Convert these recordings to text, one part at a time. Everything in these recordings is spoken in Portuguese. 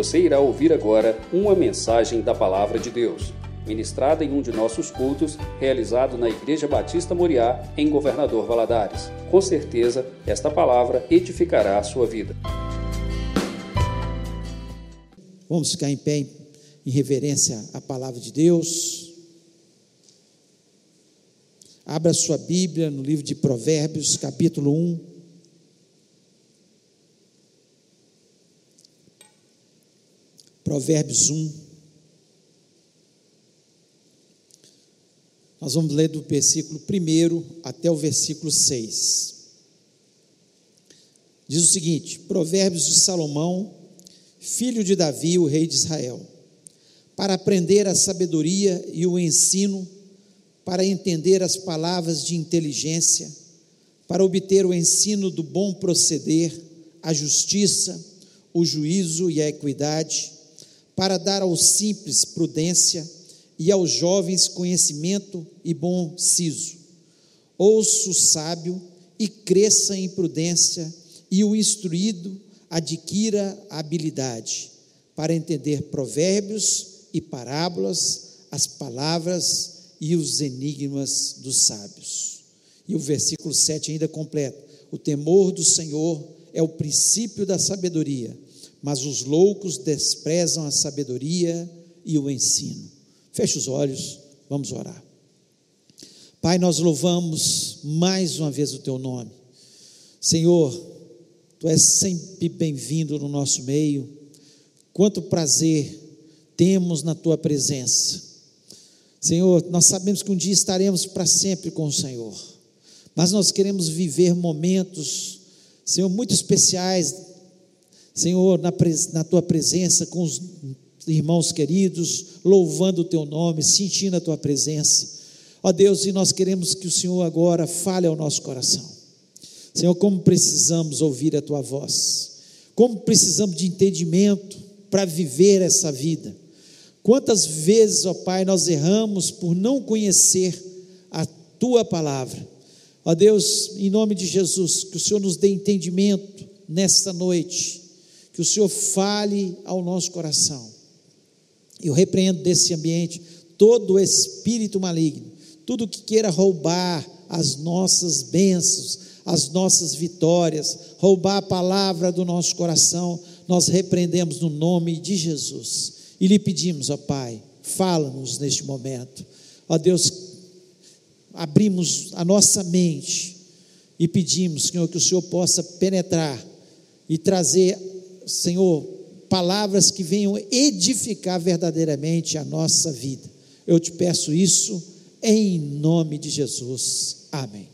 Você irá ouvir agora uma mensagem da Palavra de Deus, ministrada em um de nossos cultos, realizado na Igreja Batista Moriá, em Governador Valadares. Com certeza, esta palavra edificará a sua vida. Vamos ficar em pé em reverência à palavra de Deus. Abra sua Bíblia no livro de Provérbios, capítulo 1. Provérbios 1. Nós vamos ler do versículo 1 até o versículo 6. Diz o seguinte: Provérbios de Salomão, filho de Davi, o rei de Israel, para aprender a sabedoria e o ensino, para entender as palavras de inteligência, para obter o ensino do bom proceder, a justiça, o juízo e a equidade para dar aos simples prudência e aos jovens conhecimento e bom siso. Ouça o sábio e cresça em prudência, e o instruído adquira habilidade para entender provérbios e parábolas, as palavras e os enigmas dos sábios. E o versículo 7 ainda completa: O temor do Senhor é o princípio da sabedoria mas os loucos desprezam a sabedoria e o ensino. Feche os olhos, vamos orar. Pai, nós louvamos mais uma vez o teu nome. Senhor, tu és sempre bem-vindo no nosso meio. Quanto prazer temos na tua presença. Senhor, nós sabemos que um dia estaremos para sempre com o Senhor, mas nós queremos viver momentos, Senhor, muito especiais Senhor, na, na tua presença, com os irmãos queridos, louvando o teu nome, sentindo a tua presença. Ó Deus, e nós queremos que o Senhor agora fale ao nosso coração. Senhor, como precisamos ouvir a tua voz, como precisamos de entendimento para viver essa vida. Quantas vezes, ó Pai, nós erramos por não conhecer a tua palavra. Ó Deus, em nome de Jesus, que o Senhor nos dê entendimento nesta noite que o Senhor fale ao nosso coração. Eu repreendo desse ambiente todo o espírito maligno, tudo que queira roubar as nossas bênçãos, as nossas vitórias, roubar a palavra do nosso coração, nós repreendemos no nome de Jesus e lhe pedimos, ó Pai, fala-nos neste momento. Ó Deus, abrimos a nossa mente e pedimos, Senhor, que o Senhor possa penetrar e trazer Senhor, palavras que venham edificar verdadeiramente a nossa vida. Eu te peço isso em nome de Jesus. Amém.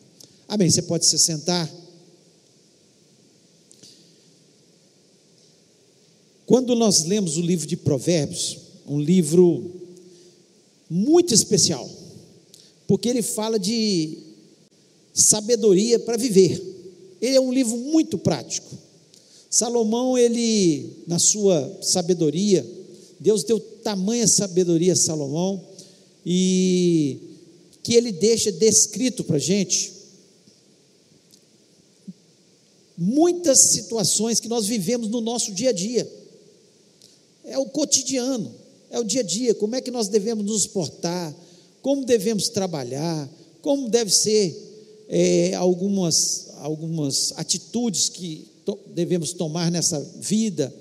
Amém. Você pode se sentar. Quando nós lemos o livro de Provérbios, um livro muito especial, porque ele fala de sabedoria para viver. Ele é um livro muito prático. Salomão, ele, na sua sabedoria, Deus deu tamanha sabedoria a Salomão, e que ele deixa descrito para a gente muitas situações que nós vivemos no nosso dia a dia. É o cotidiano, é o dia a dia, como é que nós devemos nos portar, como devemos trabalhar, como deve ser é, algumas, algumas atitudes que devemos tomar nessa vida,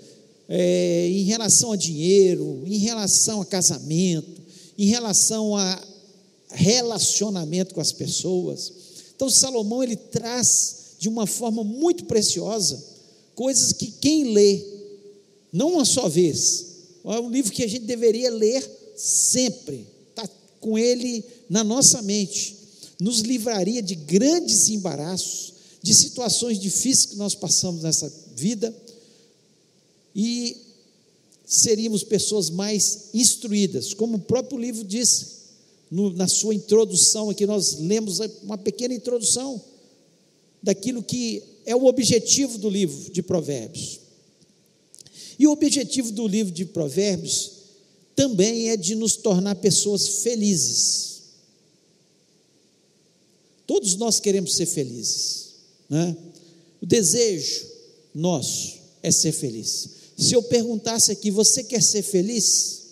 é, em relação a dinheiro, em relação a casamento, em relação a relacionamento com as pessoas. Então, Salomão ele traz de uma forma muito preciosa coisas que quem lê, não uma só vez, é um livro que a gente deveria ler sempre, está com ele na nossa mente, nos livraria de grandes embaraços, de situações difíceis que nós passamos nessa vida e seríamos pessoas mais instruídas, como o próprio livro disse no, na sua introdução, aqui nós lemos uma pequena introdução daquilo que é o objetivo do livro de Provérbios. E o objetivo do livro de Provérbios também é de nos tornar pessoas felizes. Todos nós queremos ser felizes. Né? O desejo nosso é ser feliz. Se eu perguntasse aqui, você quer ser feliz?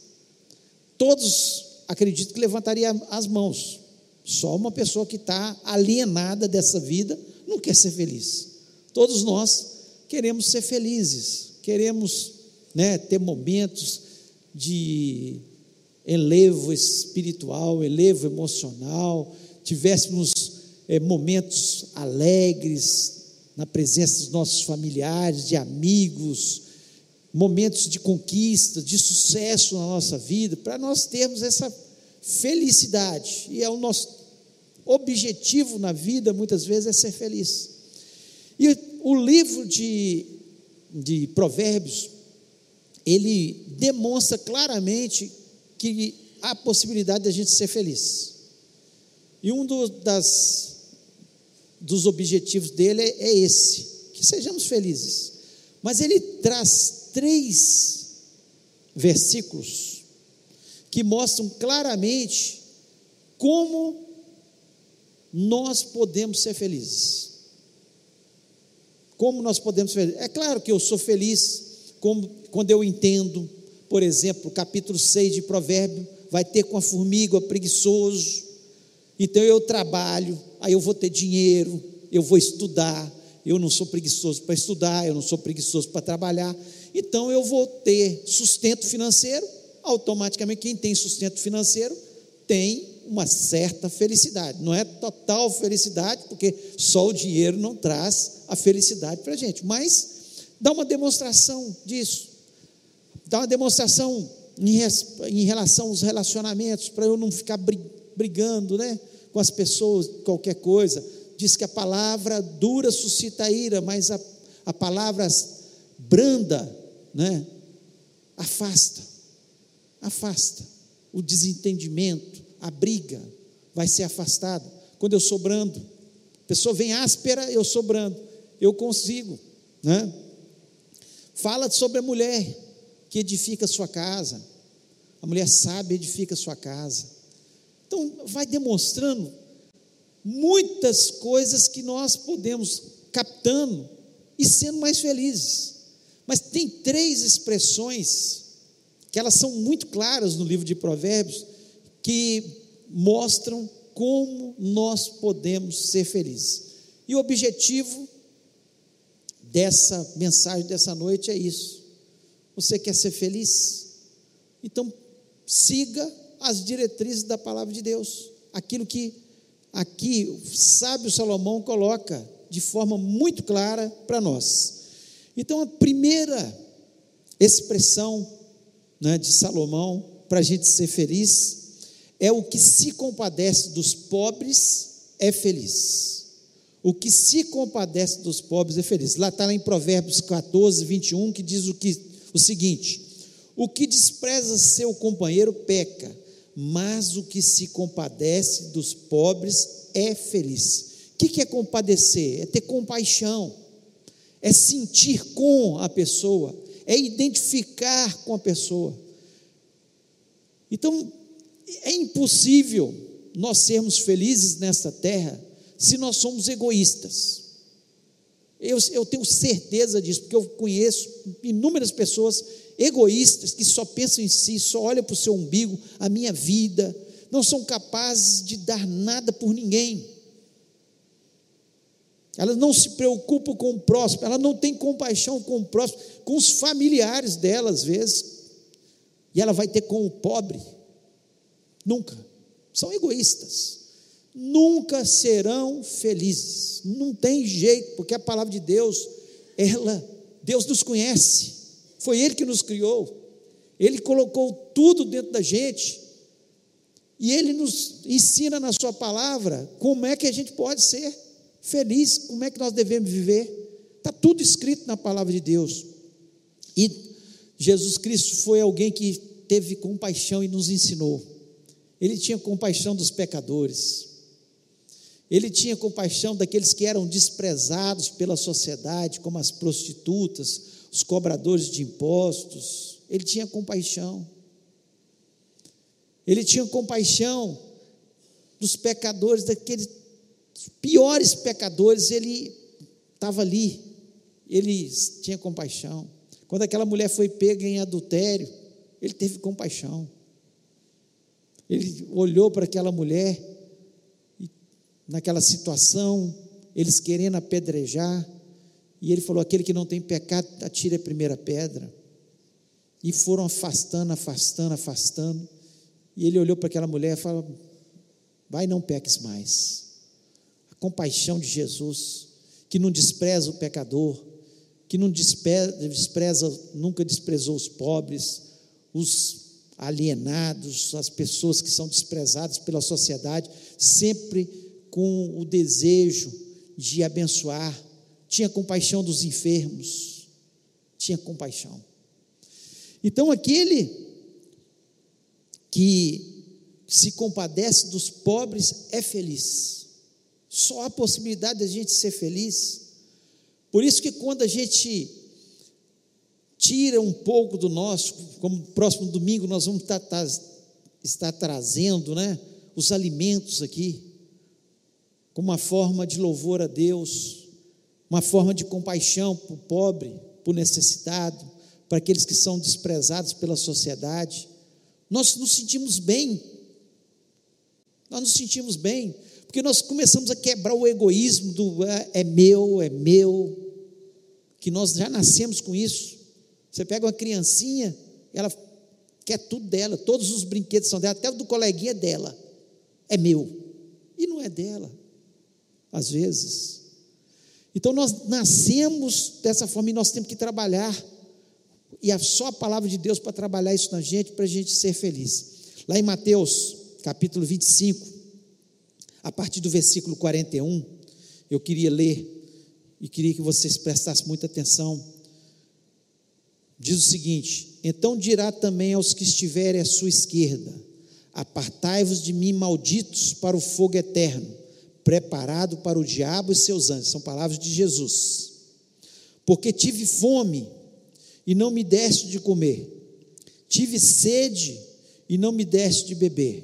Todos acredito que levantaria as mãos. Só uma pessoa que está alienada dessa vida não quer ser feliz. Todos nós queremos ser felizes, queremos né, ter momentos de elevo espiritual, elevo emocional, tivéssemos é, momentos alegres na presença dos nossos familiares, de amigos, momentos de conquista, de sucesso na nossa vida, para nós termos essa felicidade. E é o nosso objetivo na vida, muitas vezes, é ser feliz. E o livro de, de Provérbios, ele demonstra claramente que há possibilidade de a gente ser feliz. E um do, das, dos objetivos dele é, esse, que sejamos felizes. Mas ele traz três versículos que mostram claramente como nós podemos ser felizes. Como nós podemos ser felizes? É claro que eu sou feliz quando eu entendo, por exemplo, capítulo 6 de Provérbio, vai ter com a formiga, preguiçoso. Então eu trabalho, aí eu vou ter dinheiro, eu vou estudar. Eu não sou preguiçoso para estudar, eu não sou preguiçoso para trabalhar. Então eu vou ter sustento financeiro. Automaticamente, quem tem sustento financeiro tem uma certa felicidade. Não é total felicidade, porque só o dinheiro não traz a felicidade para a gente. Mas dá uma demonstração disso. Dá uma demonstração em, relação aos relacionamentos, para eu não ficar brigando né, com as pessoas, qualquer coisa. Diz que a palavra dura suscita ira, mas a, a palavra branda né, afasta. Afasta. O desentendimento, a briga vai ser afastada. Quando eu sou brando, a pessoa vem áspera, eu sou brando. Eu consigo, né? Fala sobre a mulher que edifica a sua casa. A mulher sábia edifica a sua casa. Então, vai demonstrando muitas coisas que nós podemos captando e sendo mais felizes. Mas tem três expressões que elas são muito claras no livro de Provérbios que mostram como nós podemos ser felizes. E o objetivo dessa mensagem dessa noite é isso. Você quer ser feliz? Então, siga as diretrizes da palavra de Deus. Aquilo que aqui o sábio Salomão coloca de forma muito clara para nós. Então, a primeira expressão né, de Salomão para a gente ser feliz é o que se compadece dos pobres é feliz. O que se compadece dos pobres é feliz. Lá está lá em Provérbios 14, 21, que diz o, que, o seguinte: O que despreza seu companheiro peca, mas o que se compadece dos pobres é feliz. O que é compadecer? É ter compaixão, é sentir com a pessoa, é identificar com a pessoa. Então, é impossível nós sermos felizes nesta terra se nós somos egoístas. Eu, eu tenho certeza disso, porque eu conheço inúmeras pessoas egoístas que só pensam em si, só olham para o seu umbigo, a minha vida, não são capazes de dar nada por ninguém. Elas não se preocupam com o próximo, ela não tem compaixão com o próximo, com os familiares dela, às vezes, e ela vai ter com o pobre. Nunca. São egoístas nunca serão felizes. Não tem jeito, porque a palavra de Deus, ela, Deus nos conhece. Foi Ele que nos criou. Ele colocou tudo dentro da gente. E Ele nos ensina na Sua palavra como é que a gente pode ser feliz, como é que nós devemos viver. Está tudo escrito na palavra de Deus. E Jesus Cristo foi alguém que teve compaixão e nos ensinou. Ele tinha compaixão dos pecadores. Ele tinha compaixão daqueles que eram desprezados pela sociedade, como as prostitutas, os cobradores de impostos. Ele tinha compaixão. Ele tinha compaixão dos pecadores, daqueles piores pecadores, ele estava ali. Ele tinha compaixão. Quando aquela mulher foi pega em adultério, ele teve compaixão. Ele olhou para aquela mulher, naquela situação, eles querendo apedrejar, e ele falou: aquele que não tem pecado, atire a primeira pedra. E foram afastando, afastando, afastando. E ele olhou para aquela mulher e falou: Vai, não peques mais. A compaixão de Jesus, que não despreza o pecador, que não despreza, nunca desprezou os pobres, os alienados, as pessoas que são desprezadas pela sociedade, sempre com o desejo de abençoar, tinha compaixão dos enfermos, tinha compaixão. Então, aquele que se compadece dos pobres é feliz. Só há possibilidade de a gente ser feliz. Por isso que quando a gente tira um pouco do nosso, como próximo domingo nós vamos estar, tá, tá, estar trazendo né, os alimentos aqui, como uma forma de louvor a Deus, uma forma de compaixão para o pobre, para o necessitado, para aqueles que são desprezados pela sociedade. Nós nos sentimos bem, nós nos sentimos bem, porque nós começamos a quebrar o egoísmo do é, é meu, é meu, que nós já nascemos com isso. Você pega uma criancinha, ela quer tudo dela, todos os brinquedos são dela, até o do coleguinha é dela, é meu, e não é dela, às vezes. Então nós nascemos dessa forma e nós temos que trabalhar, e é só a palavra de Deus para trabalhar isso na gente, para a gente ser feliz. Lá em Mateus, capítulo 25, a partir do versículo 41, eu queria ler e queria que vocês prestassem muita atenção. Diz o seguinte: Então dirá também aos que estiverem à sua esquerda: Apartai-vos de mim, malditos, para o fogo eterno, preparado para o diabo e seus anjos. São palavras de Jesus. Porque tive fome e não me deste de comer, tive sede e não me deste de beber,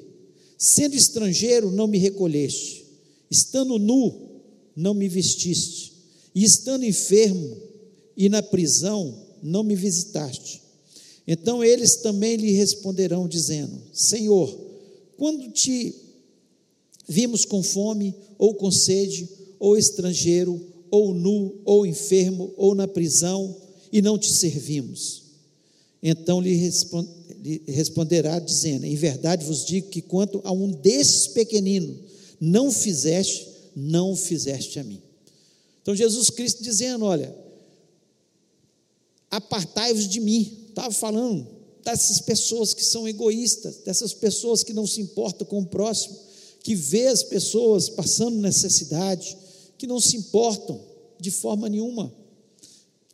sendo estrangeiro, não me recolheste, estando nu, não me vestiste, e estando enfermo e na prisão, não me visitaste. Então eles também lhe responderão, dizendo: Senhor, quando te vimos com fome, ou com sede, ou estrangeiro, ou nu, ou enfermo, ou na prisão, e não te servimos? Então lhe, responderá, dizendo: Em verdade vos digo que quanto a um desses pequeninos não fizeste, não fizeste a mim. Então Jesus Cristo dizendo: Olha, apartai-vos de mim. Estava falando dessas pessoas que são egoístas, dessas pessoas que não se importam com o próximo, que vê as pessoas passando necessidade, que não se importam de forma nenhuma,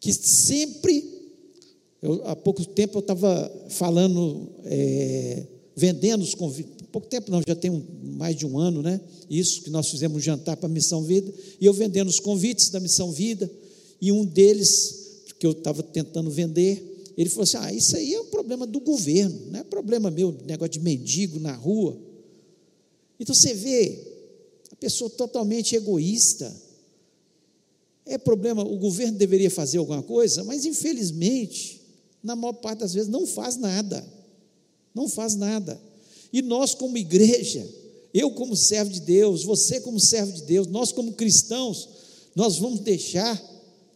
que sempre. Eu, há pouco tempo eu estava falando, é, vendendo os convites, pouco tempo não, já tem um, mais de um ano, né? Isso que nós fizemos um jantar para a Missão Vida, e eu vendendo os convites da Missão Vida, e um deles que eu estava tentando vender, ele falou assim: Ah, isso aí é um problema do governo, não é problema meu, negócio de mendigo na rua. Então você vê a pessoa totalmente egoísta. É problema, o governo deveria fazer alguma coisa, mas infelizmente, na maior parte das vezes, não faz nada. Não faz nada. E nós, como igreja, eu, como servo de Deus, você, como servo de Deus, nós, como cristãos, nós vamos deixar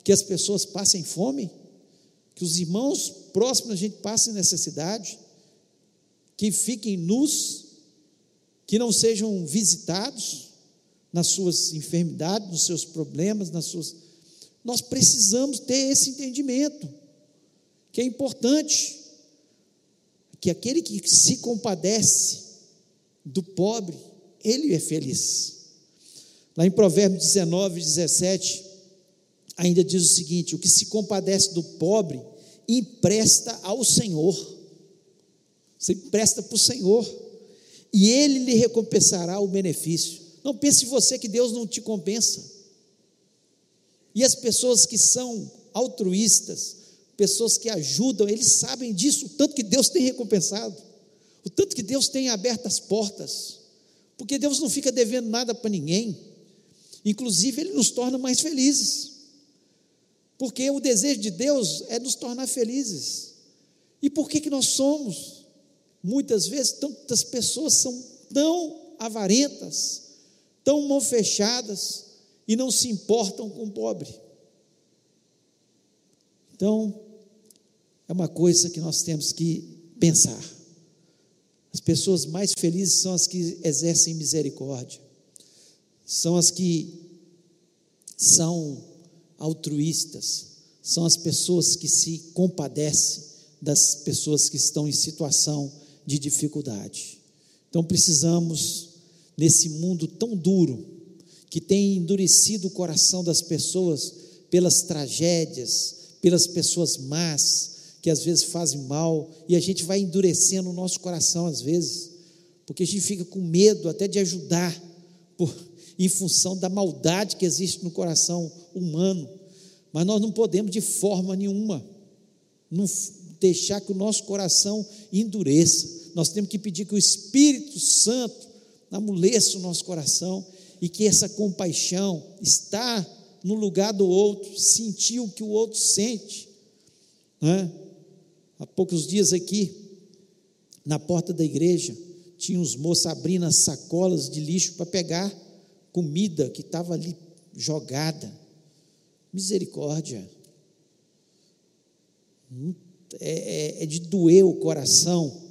que as pessoas passem fome, que os irmãos próximos a gente passem necessidade, que fiquem nus, que não sejam visitados nas suas enfermidades, nos seus problemas, nas suas. Nós precisamos ter esse entendimento, que é importante, que aquele que se compadece do pobre, ele é feliz. Lá em Provérbios 19, 17, ainda diz o seguinte: o que se compadece do pobre, empresta ao Senhor. Você empresta para o Senhor, e Ele lhe recompensará o benefício. Não pense você que Deus não te compensa. E as pessoas que são altruístas, pessoas que ajudam, eles sabem disso, o tanto que Deus tem recompensado, o tanto que Deus tem aberto as portas, porque Deus não fica devendo nada para ninguém, inclusive Ele nos torna mais felizes. Porque o desejo de Deus é nos tornar felizes. E por que, que nós somos? Muitas vezes, tantas pessoas são tão avarentas, tão mão fechadas e não se importam com o pobre. Então, é uma coisa que nós temos que pensar. As pessoas mais felizes são as que exercem misericórdia, são as que são altruístas, são as pessoas que se compadecem das pessoas que estão em situação de dificuldade. Então precisamos, nesse mundo tão duro, que tem endurecido o coração das pessoas pelas tragédias, pelas pessoas más, que às vezes fazem mal, e a gente vai endurecendo o nosso coração às vezes, porque a gente fica com medo até de ajudar, por, em função da maldade que existe no coração humano. Mas nós não podemos de forma nenhuma não deixar que o nosso coração endureça. Nós temos que pedir que o Espírito Santo amoleça o nosso coração e que essa compaixão está no lugar do outro, sentir o que o outro sente. Né? Há poucos dias aqui, na porta da igreja, tinha uns moços abrindo as sacolas de lixo para pegar comida que estava ali jogada. Misericórdia. Hum, é, é, é, de doer o coração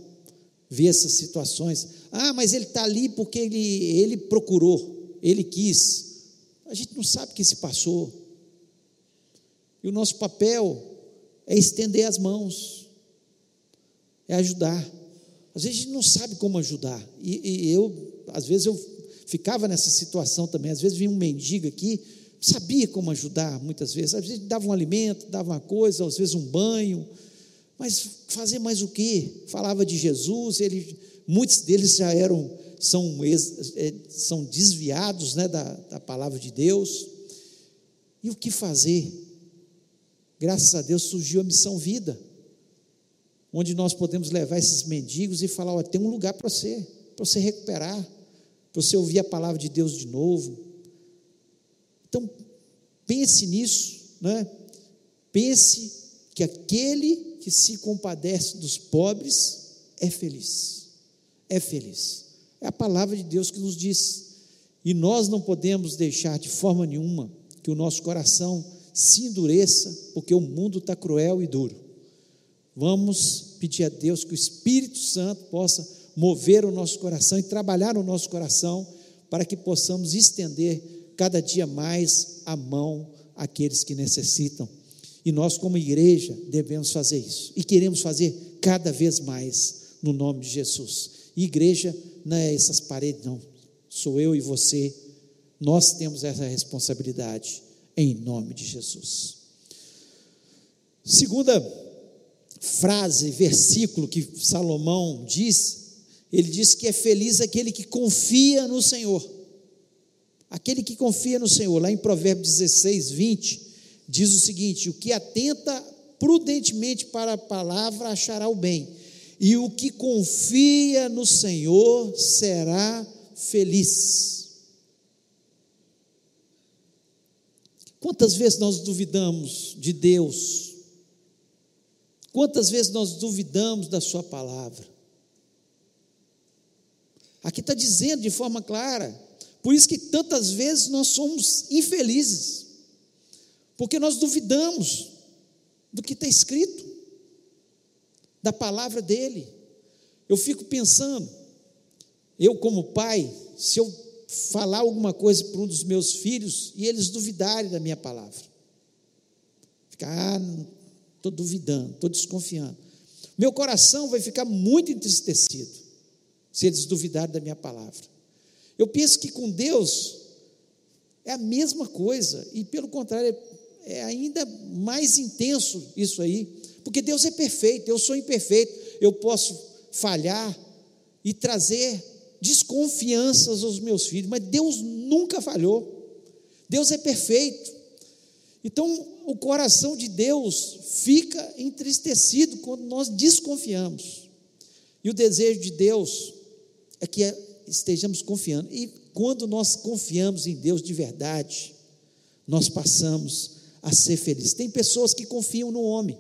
ver essas situações. Ah, mas ele está ali porque ele, ele procurou, ele quis. A gente não sabe o que se passou. E o nosso papel é estender as mãos é ajudar. Às vezes a gente não sabe como ajudar. E, e eu, às vezes, eu ficava nessa situação também. Às vezes vinha um mendigo aqui, sabia como ajudar, muitas vezes. Às vezes dava um alimento, dava uma coisa, às vezes um banho. Mas fazer mais o quê? Falava de Jesus, ele, muitos deles já eram, são, é, são desviados né, da, da palavra de Deus. E o que fazer? Graças a Deus surgiu a missão vida onde nós podemos levar esses mendigos e falar: olha, tem um lugar para você, para você recuperar, para você ouvir a palavra de Deus de novo. Então, pense nisso, né? Pense que aquele que se compadece dos pobres é feliz. É feliz. É a palavra de Deus que nos diz. E nós não podemos deixar de forma nenhuma que o nosso coração se endureça, porque o mundo está cruel e duro. Vamos pedir a Deus que o Espírito Santo possa mover o nosso coração e trabalhar no nosso coração para que possamos estender cada dia mais a mão àqueles que necessitam. E nós, como igreja, devemos fazer isso. E queremos fazer cada vez mais no nome de Jesus. Igreja não é essas paredes, não. Sou eu e você. Nós temos essa responsabilidade em nome de Jesus. Segunda frase, versículo que Salomão diz, ele diz que é feliz aquele que confia no Senhor. Aquele que confia no Senhor, lá em Provérbios 16, 20, diz o seguinte: o que atenta prudentemente para a palavra achará o bem, e o que confia no Senhor será feliz. Quantas vezes nós duvidamos de Deus, Quantas vezes nós duvidamos da Sua palavra? Aqui está dizendo de forma clara, por isso que tantas vezes nós somos infelizes, porque nós duvidamos do que está escrito, da palavra dEle. Eu fico pensando, eu como pai, se eu falar alguma coisa para um dos meus filhos e eles duvidarem da minha palavra, ficar, ah, estou duvidando, estou desconfiando. Meu coração vai ficar muito entristecido se eles duvidarem da minha palavra. Eu penso que com Deus é a mesma coisa, e pelo contrário, é ainda mais intenso isso aí, porque Deus é perfeito, eu sou imperfeito, eu posso falhar e trazer desconfianças aos meus filhos, mas Deus nunca falhou, Deus é perfeito. Então, o coração de Deus fica entristecido quando nós desconfiamos. E o desejo de Deus é que estejamos confiando. E quando nós confiamos em Deus de verdade, nós passamos a ser feliz. Tem pessoas que confiam no homem.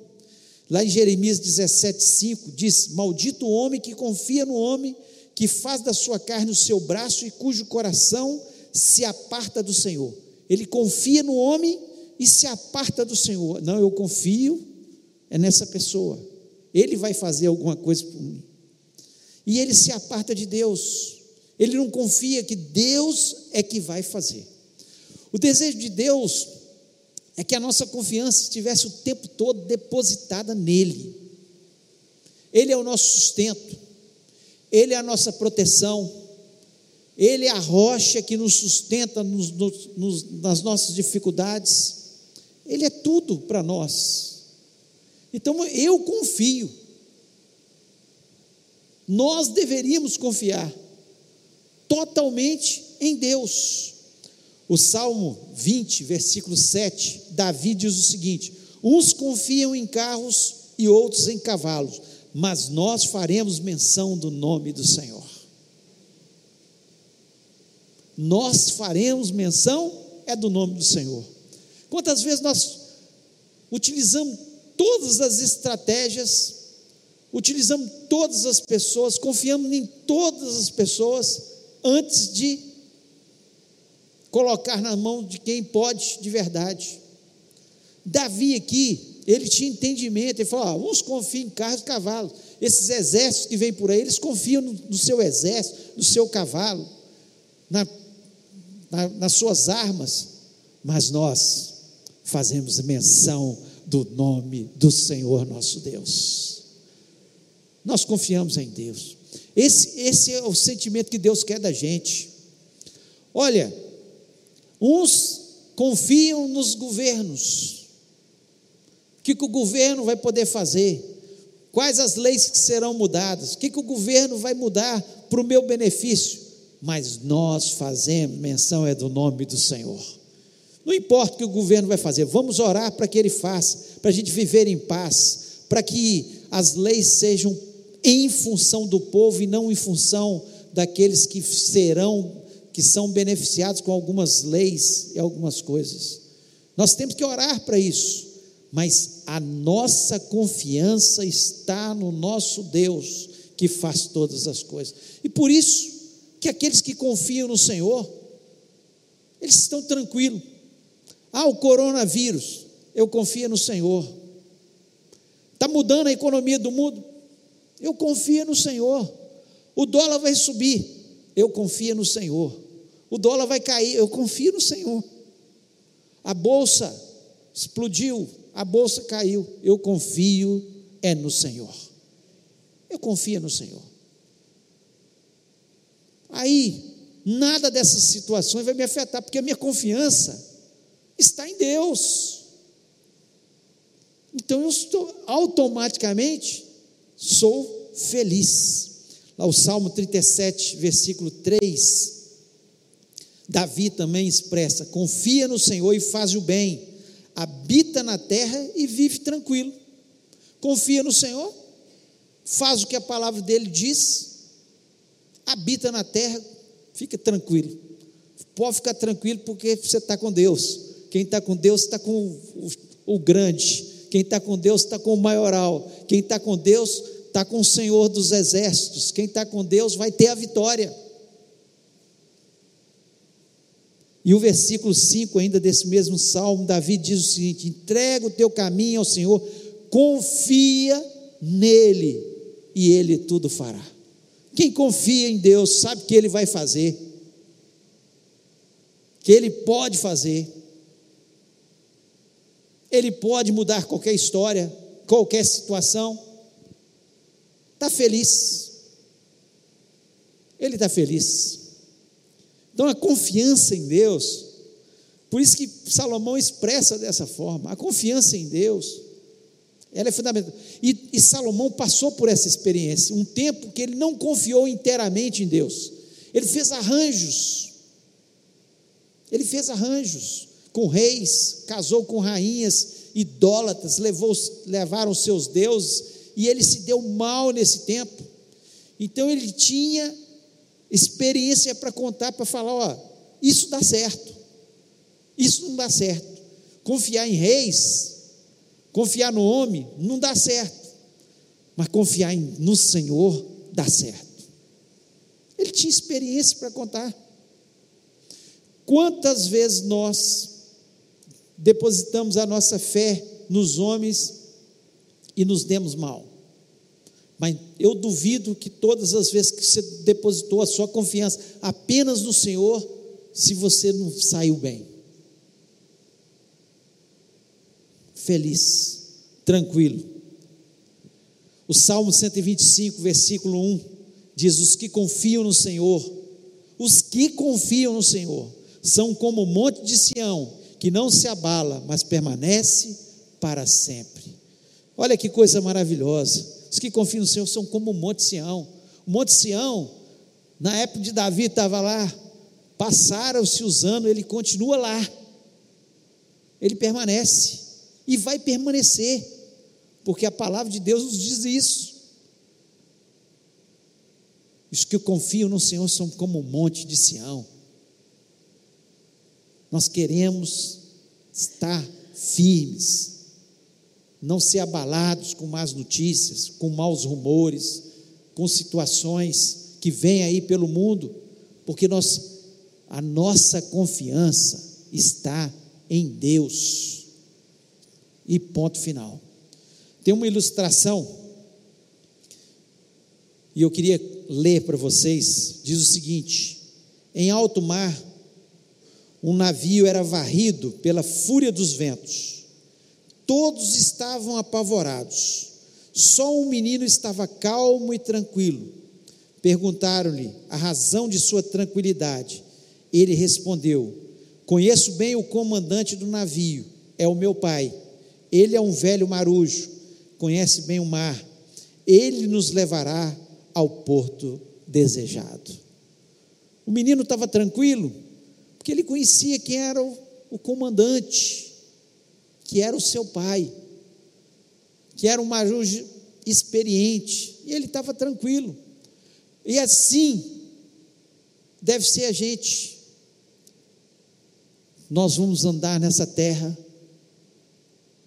Lá em Jeremias 17,5 diz: Maldito o homem que confia no homem, que faz da sua carne o seu braço e cujo coração se aparta do Senhor. Ele confia no homem e se aparta do Senhor. Não, eu confio é nessa pessoa. Ele vai fazer alguma coisa por mim. E ele se aparta de Deus. Ele não confia que Deus é que vai fazer. O desejo de Deus é que a nossa confiança estivesse o tempo todo depositada nele. Ele é o nosso sustento, ele é a nossa proteção, ele é a rocha que nos sustenta nos, nos, nas nossas dificuldades, ele é tudo para nós. Então eu confio, nós deveríamos confiar totalmente em Deus. O Salmo 20, versículo 7, Davi diz o seguinte: Uns confiam em carros e outros em cavalos, mas nós faremos menção do nome do Senhor. Nós faremos menção é do nome do Senhor. Quantas vezes nós utilizamos todas as estratégias, utilizamos todas as pessoas, confiamos em todas as pessoas antes de colocar na mão de quem pode de verdade. Davi aqui, ele tinha entendimento, ele falou: ah, uns confiam em carros e cavalos, esses exércitos que vêm por aí, eles confiam no, no seu exército, no seu cavalo, na, na, nas suas armas, mas nós fazemos menção do nome do Senhor nosso Deus. Nós confiamos em Deus. Esse, esse é o sentimento que Deus quer da gente. Olha, uns confiam nos governos. O que, que o governo vai poder fazer? Quais as leis que serão mudadas? O que, que o governo vai mudar para o meu benefício? Mas nós fazemos menção é do nome do Senhor. Não importa o que o governo vai fazer, vamos orar para que ele faça, para a gente viver em paz, para que as leis sejam em função do povo e não em função daqueles que serão, que são beneficiados com algumas leis e algumas coisas. Nós temos que orar para isso, mas a nossa confiança está no nosso Deus que faz todas as coisas. E por isso que aqueles que confiam no Senhor, eles estão tranquilos. Ah, o coronavírus, eu confio no Senhor. Está mudando a economia do mundo, eu confio no Senhor. O dólar vai subir. Eu confio no Senhor. O dólar vai cair. Eu confio no Senhor. A bolsa explodiu. A bolsa caiu. Eu confio é no Senhor. Eu confio no Senhor. Aí, nada dessas situações vai me afetar, porque a minha confiança está em Deus. Então eu estou automaticamente sou feliz. Lá o Salmo 37, versículo 3, Davi também expressa: confia no Senhor e faz o bem, habita na terra e vive tranquilo. Confia no Senhor, faz o que a palavra dele diz, habita na terra, fica tranquilo. Pode ficar tranquilo porque você está com Deus. Quem está com Deus está com o, o, o grande quem está com Deus está com o maioral. Quem está com Deus está com o Senhor dos exércitos. Quem está com Deus vai ter a vitória. E o versículo 5 ainda desse mesmo salmo, Davi diz o seguinte: entrega o teu caminho ao Senhor, confia nele e ele tudo fará. Quem confia em Deus sabe que ele vai fazer, que ele pode fazer. Ele pode mudar qualquer história, qualquer situação. Está feliz. Ele está feliz. Então a confiança em Deus, por isso que Salomão expressa dessa forma, a confiança em Deus, ela é fundamental. E, e Salomão passou por essa experiência, um tempo que ele não confiou inteiramente em Deus. Ele fez arranjos. Ele fez arranjos com reis, casou com rainhas idólatras, levou, levaram seus deuses, e ele se deu mal nesse tempo. Então ele tinha experiência para contar, para falar: ó, isso dá certo, isso não dá certo. Confiar em reis, confiar no homem, não dá certo. Mas confiar em, no Senhor dá certo. Ele tinha experiência para contar. Quantas vezes nós depositamos a nossa fé nos homens e nos demos mal? Mas eu duvido que todas as vezes que você depositou a sua confiança apenas no Senhor, se você não saiu bem. Feliz, tranquilo. O Salmo 125, versículo 1, diz: Os que confiam no Senhor, os que confiam no Senhor, são como o monte de Sião, que não se abala, mas permanece para sempre. Olha que coisa maravilhosa. Os que confiam no Senhor são como o Monte Sião. O Monte Sião, na época de Davi, estava lá, passaram-se os anos, ele continua lá, ele permanece e vai permanecer, porque a palavra de Deus nos diz isso. Os que confiam no Senhor são como o monte de Sião. Nós queremos estar firmes, não ser abalados com más notícias, com maus rumores, com situações que vêm aí pelo mundo, porque nós a nossa confiança está em Deus. E ponto final. Tem uma ilustração e eu queria ler para vocês, diz o seguinte: em alto mar, um navio era varrido pela fúria dos ventos Todos estavam apavorados. Só um menino estava calmo e tranquilo. Perguntaram-lhe a razão de sua tranquilidade. Ele respondeu: Conheço bem o comandante do navio, é o meu pai. Ele é um velho marujo, conhece bem o mar. Ele nos levará ao porto desejado. O menino estava tranquilo, porque ele conhecia quem era o, o comandante que era o seu pai, que era um marujo experiente, e ele estava tranquilo. E assim deve ser a gente. Nós vamos andar nessa terra.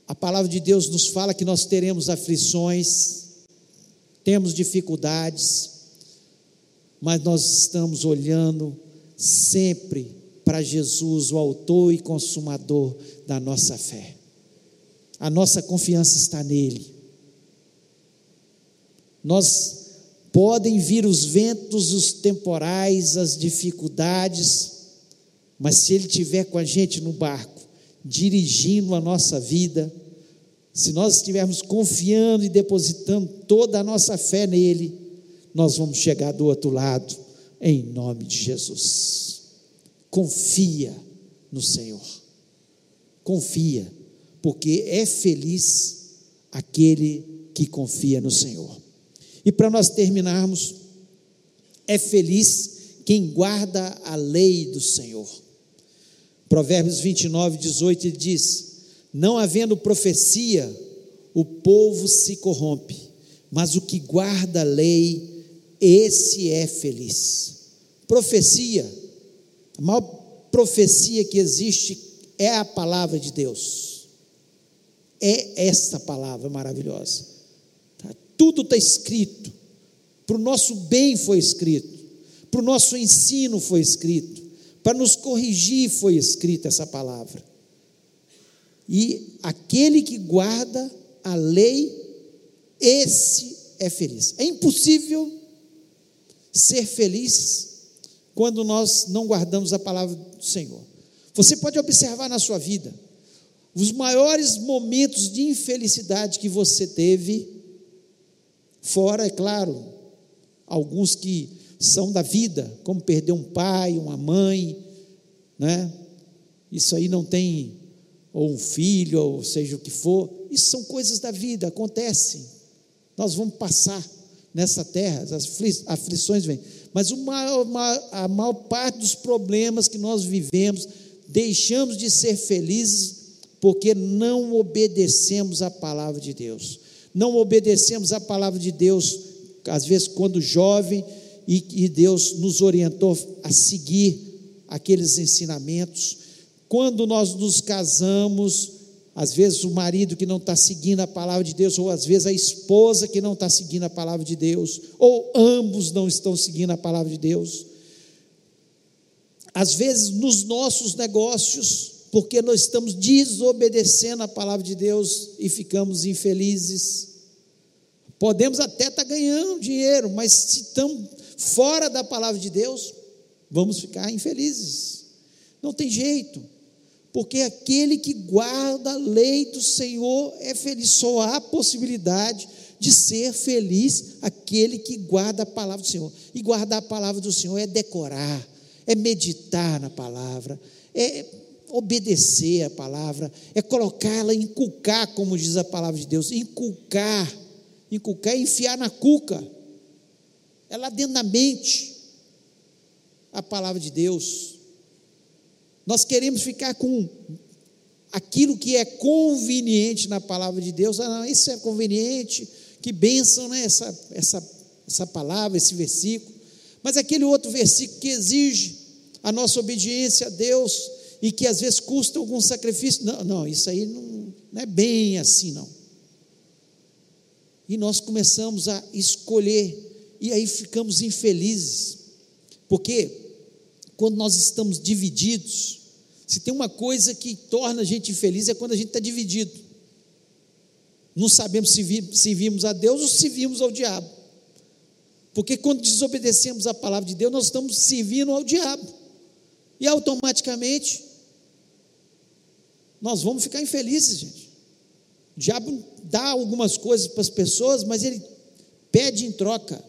A palavra de Deus nos fala que nós teremos aflições, temos dificuldades, mas nós estamos olhando sempre para Jesus, o autor e consumador da nossa fé a nossa confiança está nele. Nós podem vir os ventos, os temporais, as dificuldades, mas se ele estiver com a gente no barco, dirigindo a nossa vida, se nós estivermos confiando e depositando toda a nossa fé nele, nós vamos chegar do outro lado, em nome de Jesus. Confia no Senhor. Confia porque é feliz aquele que confia no Senhor. E para nós terminarmos, é feliz quem guarda a lei do Senhor. Provérbios 29, 18 ele diz: Não havendo profecia, o povo se corrompe, mas o que guarda a lei, esse é feliz. Profecia, a maior profecia que existe é a palavra de Deus é esta palavra maravilhosa. Tá? Tudo está escrito, para o nosso bem foi escrito, para o nosso ensino foi escrito, para nos corrigir foi escrita essa palavra. E aquele que guarda a lei, esse é feliz. É impossível ser feliz quando nós não guardamos a palavra do Senhor. Você pode observar na sua vida os maiores momentos de infelicidade que você teve, fora, é claro, alguns que são da vida, como perder um pai, uma mãe, né? Isso aí não tem, ou um filho, ou seja o que for, isso são coisas da vida, acontecem. Nós vamos passar nessa terra, as aflições vêm. Mas maior, a maior parte dos problemas que nós vivemos, deixamos de ser felizes porque não obedecemos a palavra de Deus. Não obedecemos a palavra de Deus, às vezes, quando jovem, e, e Deus nos orientou a seguir aqueles ensinamentos. quando nós nos casamos, às vezes o marido que não está seguindo a palavra de Deus, ou às vezes a esposa que não está seguindo a palavra de Deus, ou ambos não estão seguindo a palavra de Deus. Às vezes nos nossos negócios, porque nós estamos desobedecendo a palavra de Deus e ficamos infelizes. Podemos até estar tá ganhando dinheiro, mas se estamos fora da palavra de Deus, vamos ficar infelizes. Não tem jeito porque aquele que guarda a lei do Senhor é feliz. Só há possibilidade de ser feliz aquele que guarda a palavra do Senhor. E guardar a palavra do Senhor é decorar, é meditar na palavra, é obedecer a palavra, é colocá-la, inculcar, como diz a palavra de Deus, inculcar, inculcar é enfiar na cuca, é lá dentro da mente a palavra de Deus. Nós queremos ficar com aquilo que é conveniente na palavra de Deus. Ah, não, isso é conveniente, que bênção, né? Essa, essa, essa palavra, esse versículo. Mas aquele outro versículo que exige a nossa obediência a Deus e que às vezes custa algum sacrifício. Não, não isso aí não, não é bem assim, não. E nós começamos a escolher, e aí ficamos infelizes, porque quando nós estamos divididos. Se tem uma coisa que torna a gente infeliz é quando a gente está dividido. Não sabemos se, vi, se vimos a Deus ou se vimos ao diabo. Porque quando desobedecemos a palavra de Deus, nós estamos servindo ao diabo. E automaticamente nós vamos ficar infelizes, gente. O diabo dá algumas coisas para as pessoas, mas ele pede em troca.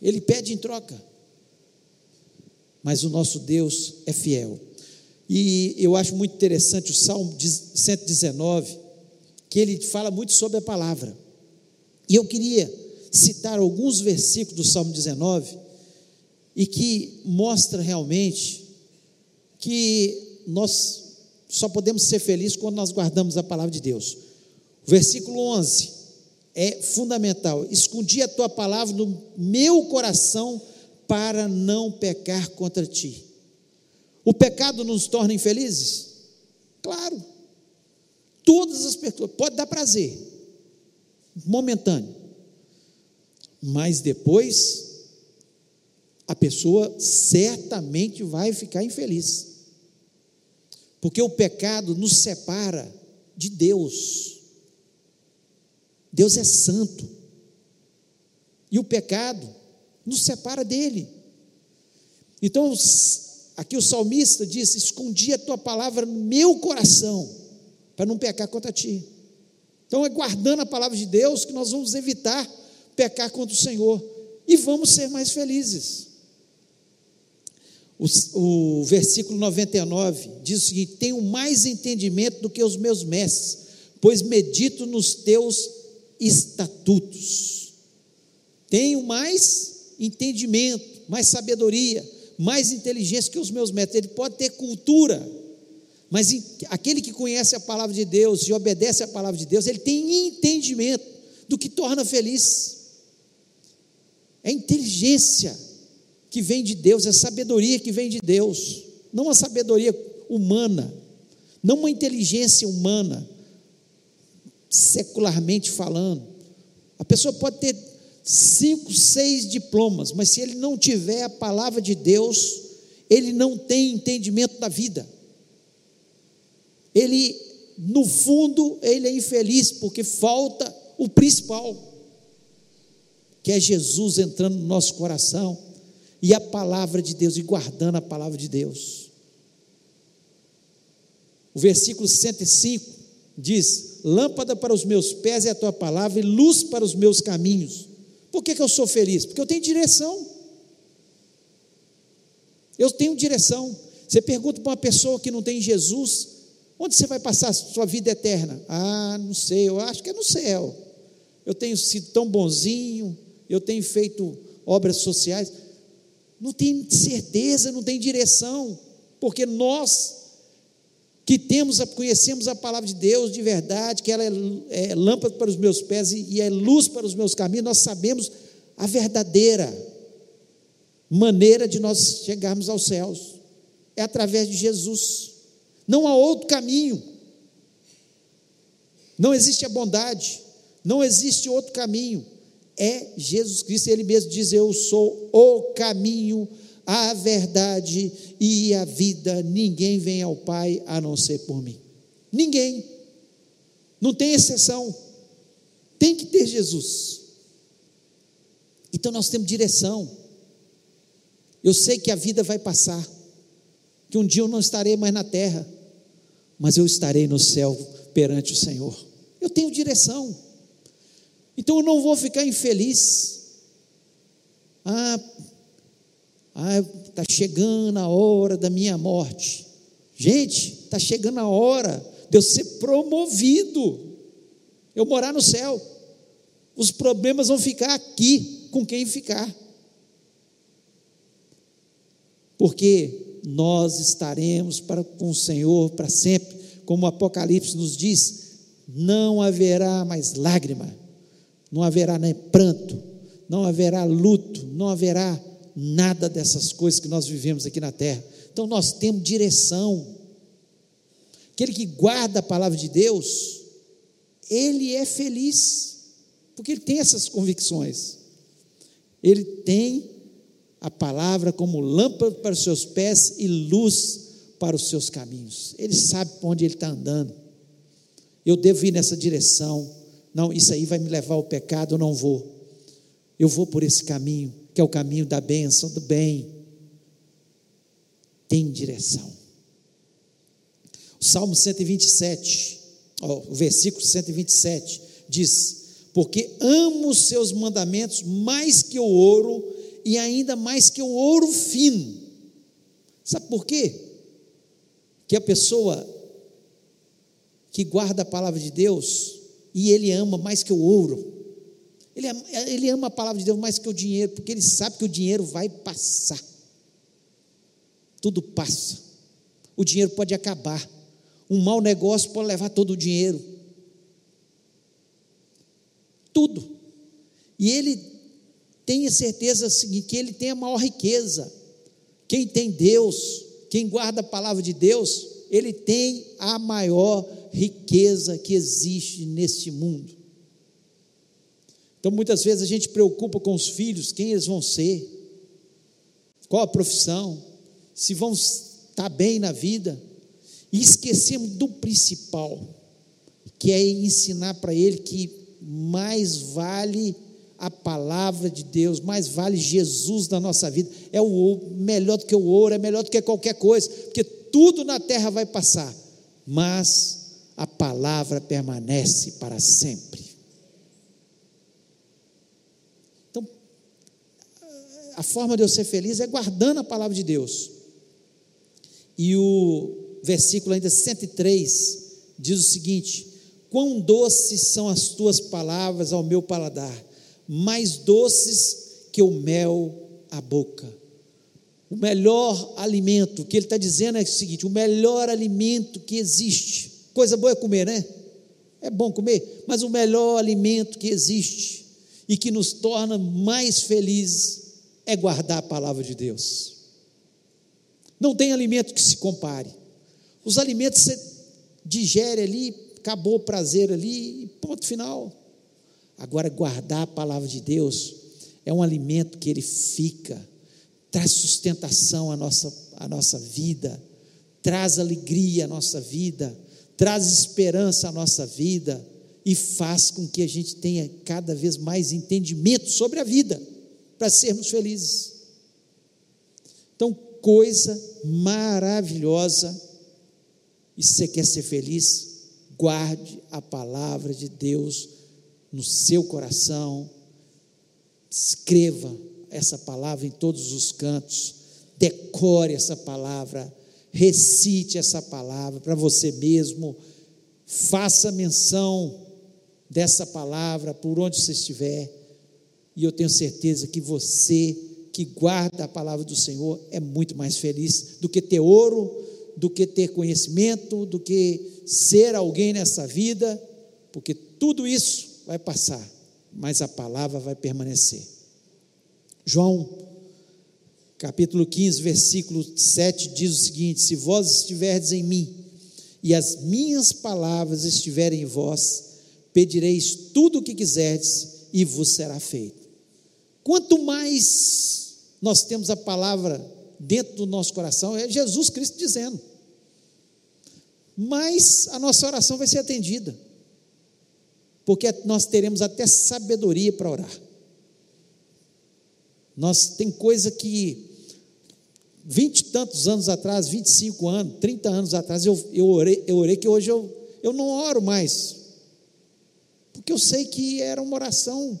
Ele pede em troca mas o nosso Deus é fiel. E eu acho muito interessante o Salmo 119, que ele fala muito sobre a palavra. E eu queria citar alguns versículos do Salmo 19 e que mostra realmente que nós só podemos ser felizes quando nós guardamos a palavra de Deus. Versículo 11 é fundamental. Escondi a tua palavra no meu coração para não pecar contra ti. O pecado nos torna infelizes? Claro. Todas as pessoas, pode dar prazer, momentâneo, mas depois a pessoa certamente vai ficar infeliz, porque o pecado nos separa de Deus. Deus é santo, e o pecado nos separa dele. Então, aqui o salmista diz: Escondi a tua palavra no meu coração, para não pecar contra ti. Então, é guardando a palavra de Deus que nós vamos evitar pecar contra o Senhor e vamos ser mais felizes. O, o versículo 99 diz o seguinte: Tenho mais entendimento do que os meus mestres, pois medito nos teus estatutos. Tenho mais entendimento, mais sabedoria, mais inteligência que os meus métodos. Ele pode ter cultura, mas aquele que conhece a palavra de Deus e obedece a palavra de Deus, ele tem entendimento do que torna feliz. É inteligência que vem de Deus, é sabedoria que vem de Deus, não uma sabedoria humana, não uma inteligência humana, secularmente falando. A pessoa pode ter cinco, seis diplomas, mas se ele não tiver a palavra de Deus, ele não tem entendimento da vida. Ele, no fundo, ele é infeliz porque falta o principal, que é Jesus entrando no nosso coração e a palavra de Deus e guardando a palavra de Deus. O versículo 105 diz: Lâmpada para os meus pés é a tua palavra e luz para os meus caminhos. Por que, que eu sou feliz? Porque eu tenho direção. Eu tenho direção. Você pergunta para uma pessoa que não tem Jesus, onde você vai passar a sua vida eterna? Ah, não sei, eu acho que é no céu. Eu tenho sido tão bonzinho, eu tenho feito obras sociais. Não tem certeza, não tem direção, porque nós que temos, conhecemos a palavra de Deus de verdade, que ela é, é lâmpada para os meus pés e, e é luz para os meus caminhos, nós sabemos a verdadeira maneira de nós chegarmos aos céus. é através de Jesus. Não há outro caminho. Não existe a bondade, não existe outro caminho. É Jesus Cristo, ele mesmo diz: Eu sou o caminho, a verdade e a vida. Ninguém vem ao Pai a não ser por mim. Ninguém. Não tem exceção. Tem que ter Jesus. Então nós temos direção. Eu sei que a vida vai passar, que um dia eu não estarei mais na terra, mas eu estarei no céu perante o Senhor. Eu tenho direção. Então eu não vou ficar infeliz. Ah, ah, está chegando a hora da minha morte. Gente, está chegando a hora de eu ser promovido, eu morar no céu. Os problemas vão ficar aqui com quem ficar. Porque nós estaremos para, com o Senhor para sempre, como o Apocalipse nos diz, não haverá mais lágrima, não haverá nem pranto, não haverá luto, não haverá nada dessas coisas que nós vivemos aqui na terra. Então nós temos direção. Aquele que guarda a palavra de Deus, ele é feliz, porque ele tem essas convicções. Ele tem a palavra como lâmpada para os seus pés e luz para os seus caminhos. Ele sabe para onde ele está andando. Eu devo ir nessa direção. Não, isso aí vai me levar ao pecado, eu não vou. Eu vou por esse caminho que é o caminho da bênção, do bem, tem direção. O Salmo 127, ó, o versículo 127 diz: Porque amo os seus mandamentos mais que o ouro e ainda mais que o ouro fino. Sabe por quê? Que a pessoa que guarda a palavra de Deus e ele ama mais que o ouro, ele, ele ama a palavra de Deus mais que o dinheiro, porque ele sabe que o dinheiro vai passar. Tudo passa. O dinheiro pode acabar. Um mau negócio pode levar todo o dinheiro. Tudo. E ele tem a certeza seguinte, que ele tem a maior riqueza. Quem tem Deus, quem guarda a palavra de Deus, ele tem a maior riqueza que existe neste mundo. Então, muitas vezes a gente preocupa com os filhos, quem eles vão ser, qual a profissão, se vão estar bem na vida, e esquecemos do principal, que é ensinar para ele que mais vale a palavra de Deus, mais vale Jesus na nossa vida, é o melhor do que o ouro, é melhor do que qualquer coisa, porque tudo na terra vai passar, mas a palavra permanece para sempre. a forma de eu ser feliz é guardando a palavra de Deus. E o versículo ainda 103 diz o seguinte: Quão doces são as tuas palavras ao meu paladar, mais doces que o mel à boca. O melhor alimento, que ele está dizendo é o seguinte: o melhor alimento que existe. Coisa boa é comer, né? É bom comer, mas o melhor alimento que existe e que nos torna mais felizes é guardar a palavra de Deus. Não tem alimento que se compare. Os alimentos você digere ali, acabou o prazer ali, ponto final. Agora, guardar a palavra de Deus é um alimento que ele fica, traz sustentação à nossa, à nossa vida, traz alegria à nossa vida, traz esperança à nossa vida e faz com que a gente tenha cada vez mais entendimento sobre a vida para sermos felizes. Então, coisa maravilhosa. E se você quer ser feliz, guarde a palavra de Deus no seu coração. Escreva essa palavra em todos os cantos. Decore essa palavra. Recite essa palavra para você mesmo. Faça menção dessa palavra por onde você estiver e eu tenho certeza que você que guarda a palavra do Senhor é muito mais feliz do que ter ouro, do que ter conhecimento, do que ser alguém nessa vida, porque tudo isso vai passar, mas a palavra vai permanecer. João, capítulo 15, versículo 7 diz o seguinte: Se vós estiverdes em mim e as minhas palavras estiverem em vós, pedireis tudo o que quiserdes e vos será feito. Quanto mais nós temos a palavra dentro do nosso coração, é Jesus Cristo dizendo, mais a nossa oração vai ser atendida, porque nós teremos até sabedoria para orar. Nós tem coisa que vinte e tantos anos atrás, 25 anos, 30 anos atrás, eu, eu, orei, eu orei que hoje eu, eu não oro mais. Porque eu sei que era uma oração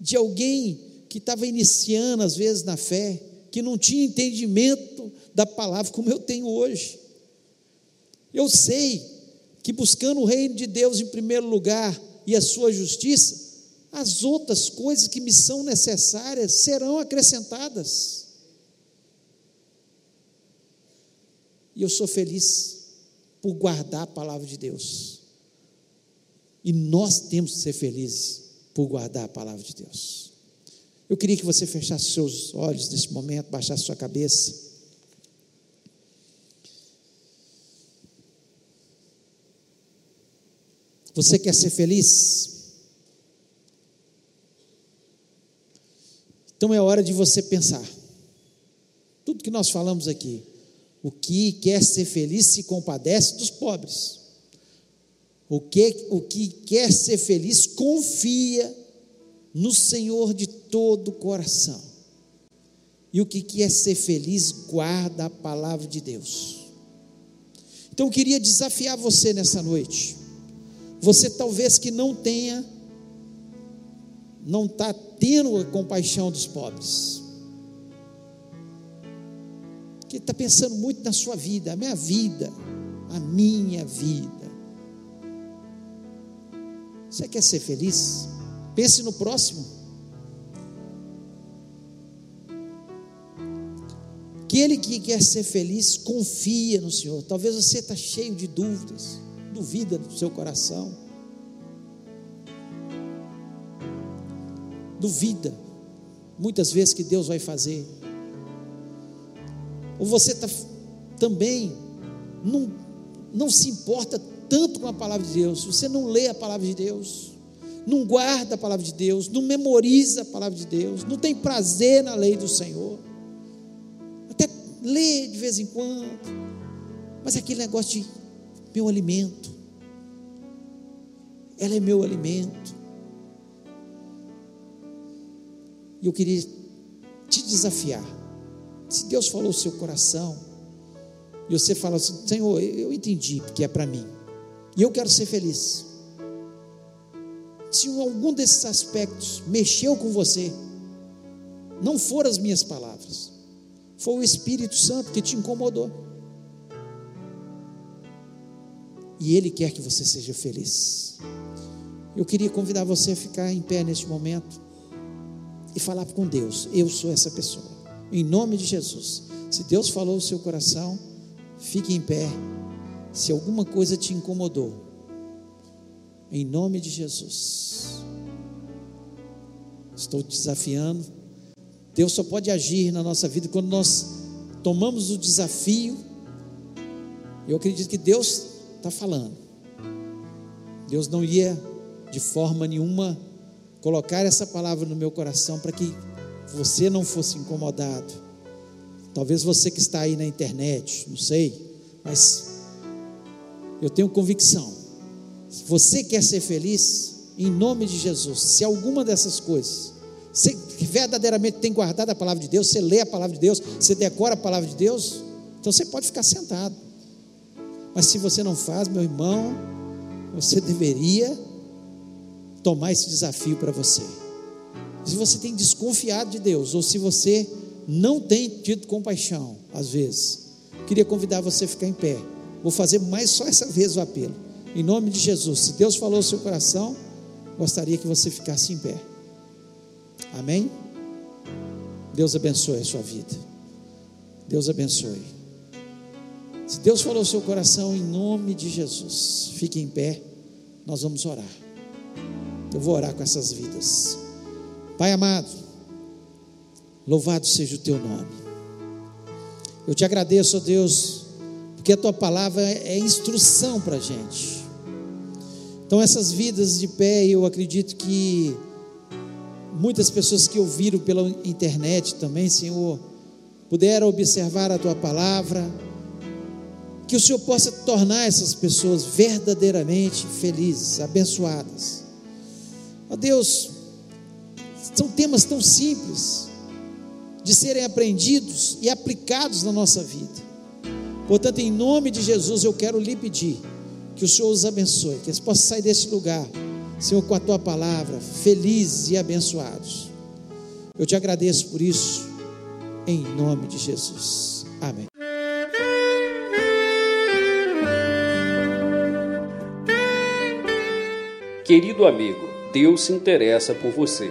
de alguém que estava iniciando, às vezes, na fé, que não tinha entendimento da palavra como eu tenho hoje. Eu sei que buscando o reino de Deus em primeiro lugar e a sua justiça, as outras coisas que me são necessárias serão acrescentadas. E eu sou feliz por guardar a palavra de Deus. E nós temos que ser felizes por guardar a palavra de Deus. Eu queria que você fechasse seus olhos nesse momento, baixasse sua cabeça. Você quer ser feliz? Então é hora de você pensar. Tudo que nós falamos aqui. O que quer ser feliz se compadece dos pobres. O que, o que quer ser feliz confia no Senhor de todo o coração. E o que quer ser feliz guarda a palavra de Deus. Então eu queria desafiar você nessa noite. Você talvez que não tenha, não está tendo a compaixão dos pobres. Que está pensando muito na sua vida, a minha vida, a minha vida. Você quer ser feliz? Pense no próximo. Aquele que quer ser feliz, confia no Senhor. Talvez você está cheio de dúvidas, duvida do seu coração. Duvida, muitas vezes, que Deus vai fazer. Ou você está também não, não se importa tanto com a palavra de Deus, você não lê a palavra de Deus, não guarda a palavra de Deus, não memoriza a palavra de Deus, não tem prazer na lei do Senhor, até lê de vez em quando, mas é aquele negócio de meu alimento, ela é meu alimento. E eu queria te desafiar. Se Deus falou o seu coração, e você fala assim: Senhor, eu entendi porque é para mim. E eu quero ser feliz. Se algum desses aspectos mexeu com você, não foram as minhas palavras, foi o Espírito Santo que te incomodou. E Ele quer que você seja feliz. Eu queria convidar você a ficar em pé neste momento e falar com Deus: Eu sou essa pessoa, em nome de Jesus. Se Deus falou o seu coração, fique em pé se alguma coisa te incomodou, em nome de Jesus, estou te desafiando. Deus só pode agir na nossa vida quando nós tomamos o desafio. Eu acredito que Deus está falando. Deus não ia de forma nenhuma colocar essa palavra no meu coração para que você não fosse incomodado. Talvez você que está aí na internet, não sei, mas eu tenho convicção. Se você quer ser feliz, em nome de Jesus, se alguma dessas coisas, você verdadeiramente tem guardado a palavra de Deus, você lê a palavra de Deus, você decora a palavra de Deus, então você pode ficar sentado. Mas se você não faz, meu irmão, você deveria tomar esse desafio para você. Se você tem desconfiado de Deus, ou se você não tem tido compaixão, às vezes, queria convidar você a ficar em pé. Vou fazer mais só essa vez o apelo. Em nome de Jesus, se Deus falou o seu coração, gostaria que você ficasse em pé. Amém? Deus abençoe a sua vida. Deus abençoe. Se Deus falou o seu coração, em nome de Jesus, fique em pé. Nós vamos orar. Eu vou orar com essas vidas. Pai amado, louvado seja o teu nome. Eu te agradeço, ó Deus, porque a tua palavra é instrução para a gente. Então, essas vidas de pé, eu acredito que muitas pessoas que ouviram pela internet também, Senhor, puderam observar a tua palavra, que o Senhor possa tornar essas pessoas verdadeiramente felizes, abençoadas. Ó Deus, são temas tão simples de serem aprendidos e aplicados na nossa vida. Portanto, em nome de Jesus, eu quero lhe pedir que o Senhor os abençoe, que eles possam sair deste lugar, Senhor, com a tua palavra, felizes e abençoados. Eu te agradeço por isso, em nome de Jesus. Amém. Querido amigo, Deus se interessa por você.